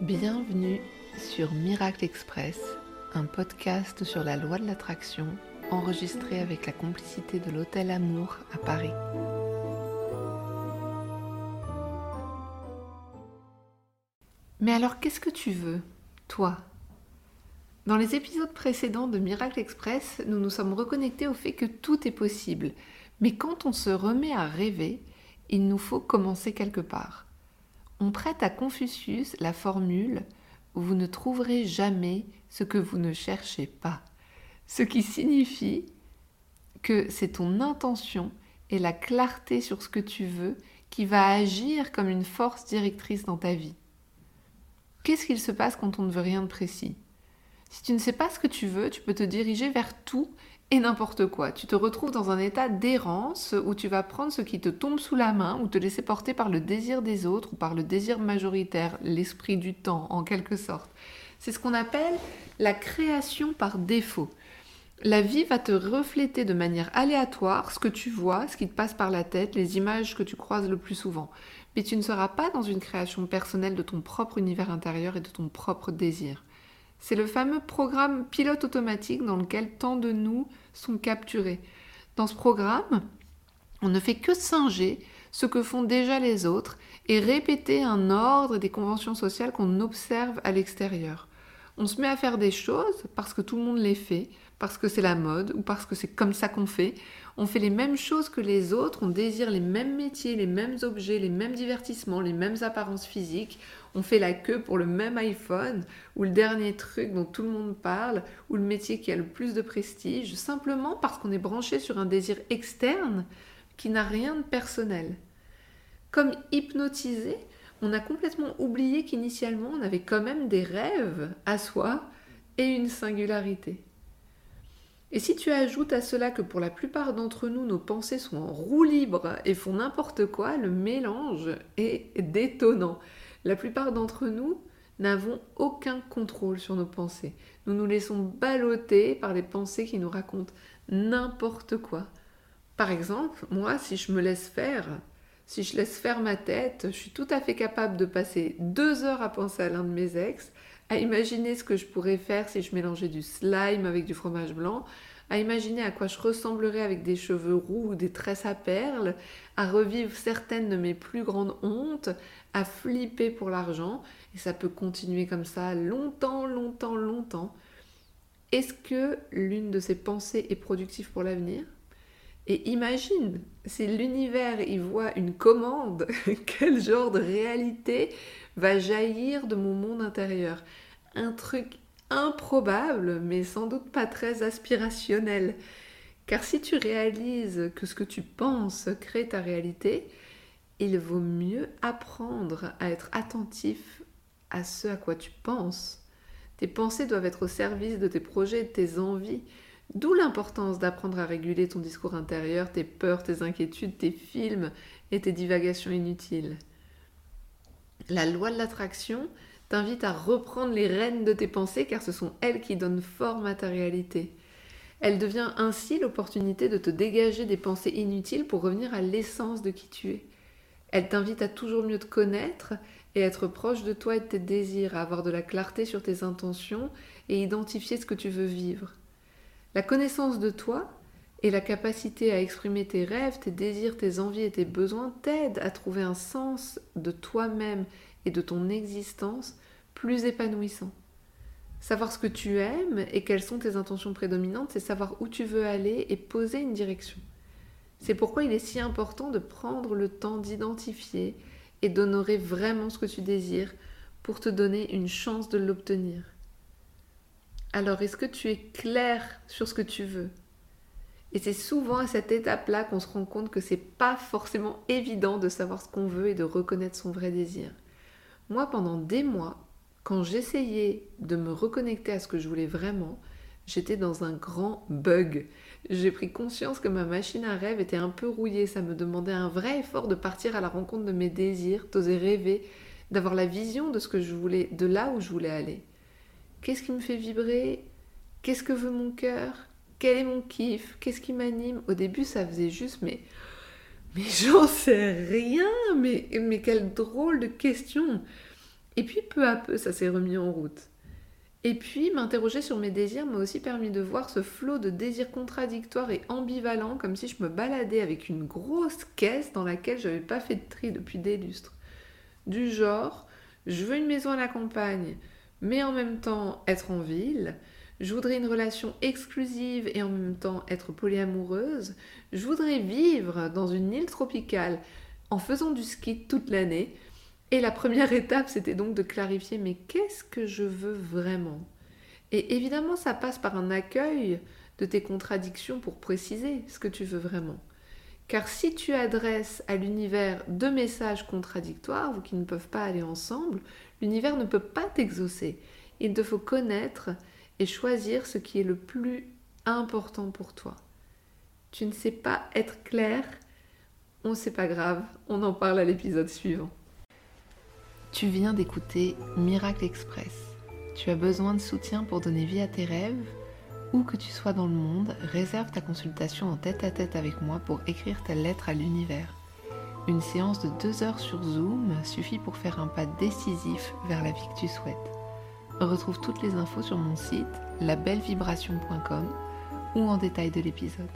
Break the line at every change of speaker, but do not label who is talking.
Bienvenue sur Miracle Express, un podcast sur la loi de l'attraction enregistré avec la complicité de l'Hôtel Amour à Paris. Mais alors qu'est-ce que tu veux, toi? Dans les épisodes précédents de Miracle Express, nous nous sommes reconnectés au fait que tout est possible. Mais quand on se remet à rêver, il nous faut commencer quelque part. On prête à Confucius la formule Vous ne trouverez jamais ce que vous ne cherchez pas. Ce qui signifie que c'est ton intention et la clarté sur ce que tu veux qui va agir comme une force directrice dans ta vie. Qu'est-ce qu'il se passe quand on ne veut rien de précis? Si tu ne sais pas ce que tu veux, tu peux te diriger vers tout et n'importe quoi. Tu te retrouves dans un état d'errance où tu vas prendre ce qui te tombe sous la main ou te laisser porter par le désir des autres ou par le désir majoritaire, l'esprit du temps en quelque sorte. C'est ce qu'on appelle la création par défaut. La vie va te refléter de manière aléatoire ce que tu vois, ce qui te passe par la tête, les images que tu croises le plus souvent. Mais tu ne seras pas dans une création personnelle de ton propre univers intérieur et de ton propre désir. C'est le fameux programme pilote automatique dans lequel tant de nous sont capturés. Dans ce programme, on ne fait que singer ce que font déjà les autres et répéter un ordre des conventions sociales qu'on observe à l'extérieur. On se met à faire des choses parce que tout le monde les fait, parce que c'est la mode ou parce que c'est comme ça qu'on fait. On fait les mêmes choses que les autres, on désire les mêmes métiers, les mêmes objets, les mêmes divertissements, les mêmes apparences physiques. On fait la queue pour le même iPhone ou le dernier truc dont tout le monde parle ou le métier qui a le plus de prestige, simplement parce qu'on est branché sur un désir externe qui n'a rien de personnel. Comme hypnotisé, on a complètement oublié qu'initialement on avait quand même des rêves à soi et une singularité. Et si tu ajoutes à cela que pour la plupart d'entre nous, nos pensées sont en roue libre et font n'importe quoi, le mélange est détonnant. La plupart d'entre nous n'avons aucun contrôle sur nos pensées. Nous nous laissons balloter par les pensées qui nous racontent n'importe quoi. Par exemple, moi, si je me laisse faire, si je laisse faire ma tête, je suis tout à fait capable de passer deux heures à penser à l'un de mes ex, à imaginer ce que je pourrais faire si je mélangeais du slime avec du fromage blanc, à imaginer à quoi je ressemblerais avec des cheveux roux ou des tresses à perles, à revivre certaines de mes plus grandes hontes, à flipper pour l'argent, et ça peut continuer comme ça longtemps, longtemps, longtemps. Est-ce que l'une de ces pensées est productive pour l'avenir? Et imagine, si l'univers y voit une commande, quel genre de réalité va jaillir de mon monde intérieur? Un truc improbable, mais sans doute pas très aspirationnel. Car si tu réalises que ce que tu penses crée ta réalité, il vaut mieux apprendre à être attentif à ce à quoi tu penses. Tes pensées doivent être au service de tes projets, de tes envies. D'où l'importance d'apprendre à réguler ton discours intérieur, tes peurs, tes inquiétudes, tes films et tes divagations inutiles. La loi de l'attraction t'invite à reprendre les rênes de tes pensées car ce sont elles qui donnent forme à ta réalité. Elle devient ainsi l'opportunité de te dégager des pensées inutiles pour revenir à l'essence de qui tu es. Elle t'invite à toujours mieux te connaître et être proche de toi et de tes désirs, à avoir de la clarté sur tes intentions et identifier ce que tu veux vivre. La connaissance de toi et la capacité à exprimer tes rêves, tes désirs, tes envies et tes besoins t'aident à trouver un sens de toi-même et de ton existence plus épanouissant. Savoir ce que tu aimes et quelles sont tes intentions prédominantes, c'est savoir où tu veux aller et poser une direction. C'est pourquoi il est si important de prendre le temps d'identifier et d'honorer vraiment ce que tu désires pour te donner une chance de l'obtenir. Alors, est-ce que tu es clair sur ce que tu veux? Et c'est souvent à cette étape-là qu'on se rend compte que c'est pas forcément évident de savoir ce qu'on veut et de reconnaître son vrai désir. Moi, pendant des mois, quand j'essayais de me reconnecter à ce que je voulais vraiment, j'étais dans un grand bug. J'ai pris conscience que ma machine à rêve était un peu rouillée. Ça me demandait un vrai effort de partir à la rencontre de mes désirs, d'oser rêver, d'avoir la vision de ce que je voulais, de là où je voulais aller. Qu'est-ce qui me fait vibrer? Qu'est-ce que veut mon cœur? Quel est mon kiff? Qu'est-ce qui m'anime? Au début, ça faisait juste, mais mais j'en sais rien, mais, mais quelle drôle de question. Et puis peu à peu, ça s'est remis en route. Et puis, m'interroger sur mes désirs m'a aussi permis de voir ce flot de désirs contradictoires et ambivalents, comme si je me baladais avec une grosse caisse dans laquelle je n'avais pas fait de tri depuis des lustres. Du genre, je veux une maison à la campagne, mais en même temps être en ville. Je voudrais une relation exclusive et en même temps être polyamoureuse. Je voudrais vivre dans une île tropicale en faisant du ski toute l'année. Et la première étape, c'était donc de clarifier, mais qu'est-ce que je veux vraiment? Et évidemment, ça passe par un accueil de tes contradictions pour préciser ce que tu veux vraiment. Car si tu adresses à l'univers deux messages contradictoires ou qui ne peuvent pas aller ensemble, l'univers ne peut pas t'exaucer. Il te faut connaître et choisir ce qui est le plus important pour toi. Tu ne sais pas être clair, on sait pas grave, on en parle à l'épisode suivant. Tu viens d'écouter Miracle Express. Tu as besoin de soutien pour donner vie à tes rêves Où que tu sois dans le monde, réserve ta consultation en tête à tête avec moi pour écrire ta lettre à l'univers. Une séance de deux heures sur Zoom suffit pour faire un pas décisif vers la vie que tu souhaites. Retrouve toutes les infos sur mon site labellevibration.com ou en détail de l'épisode.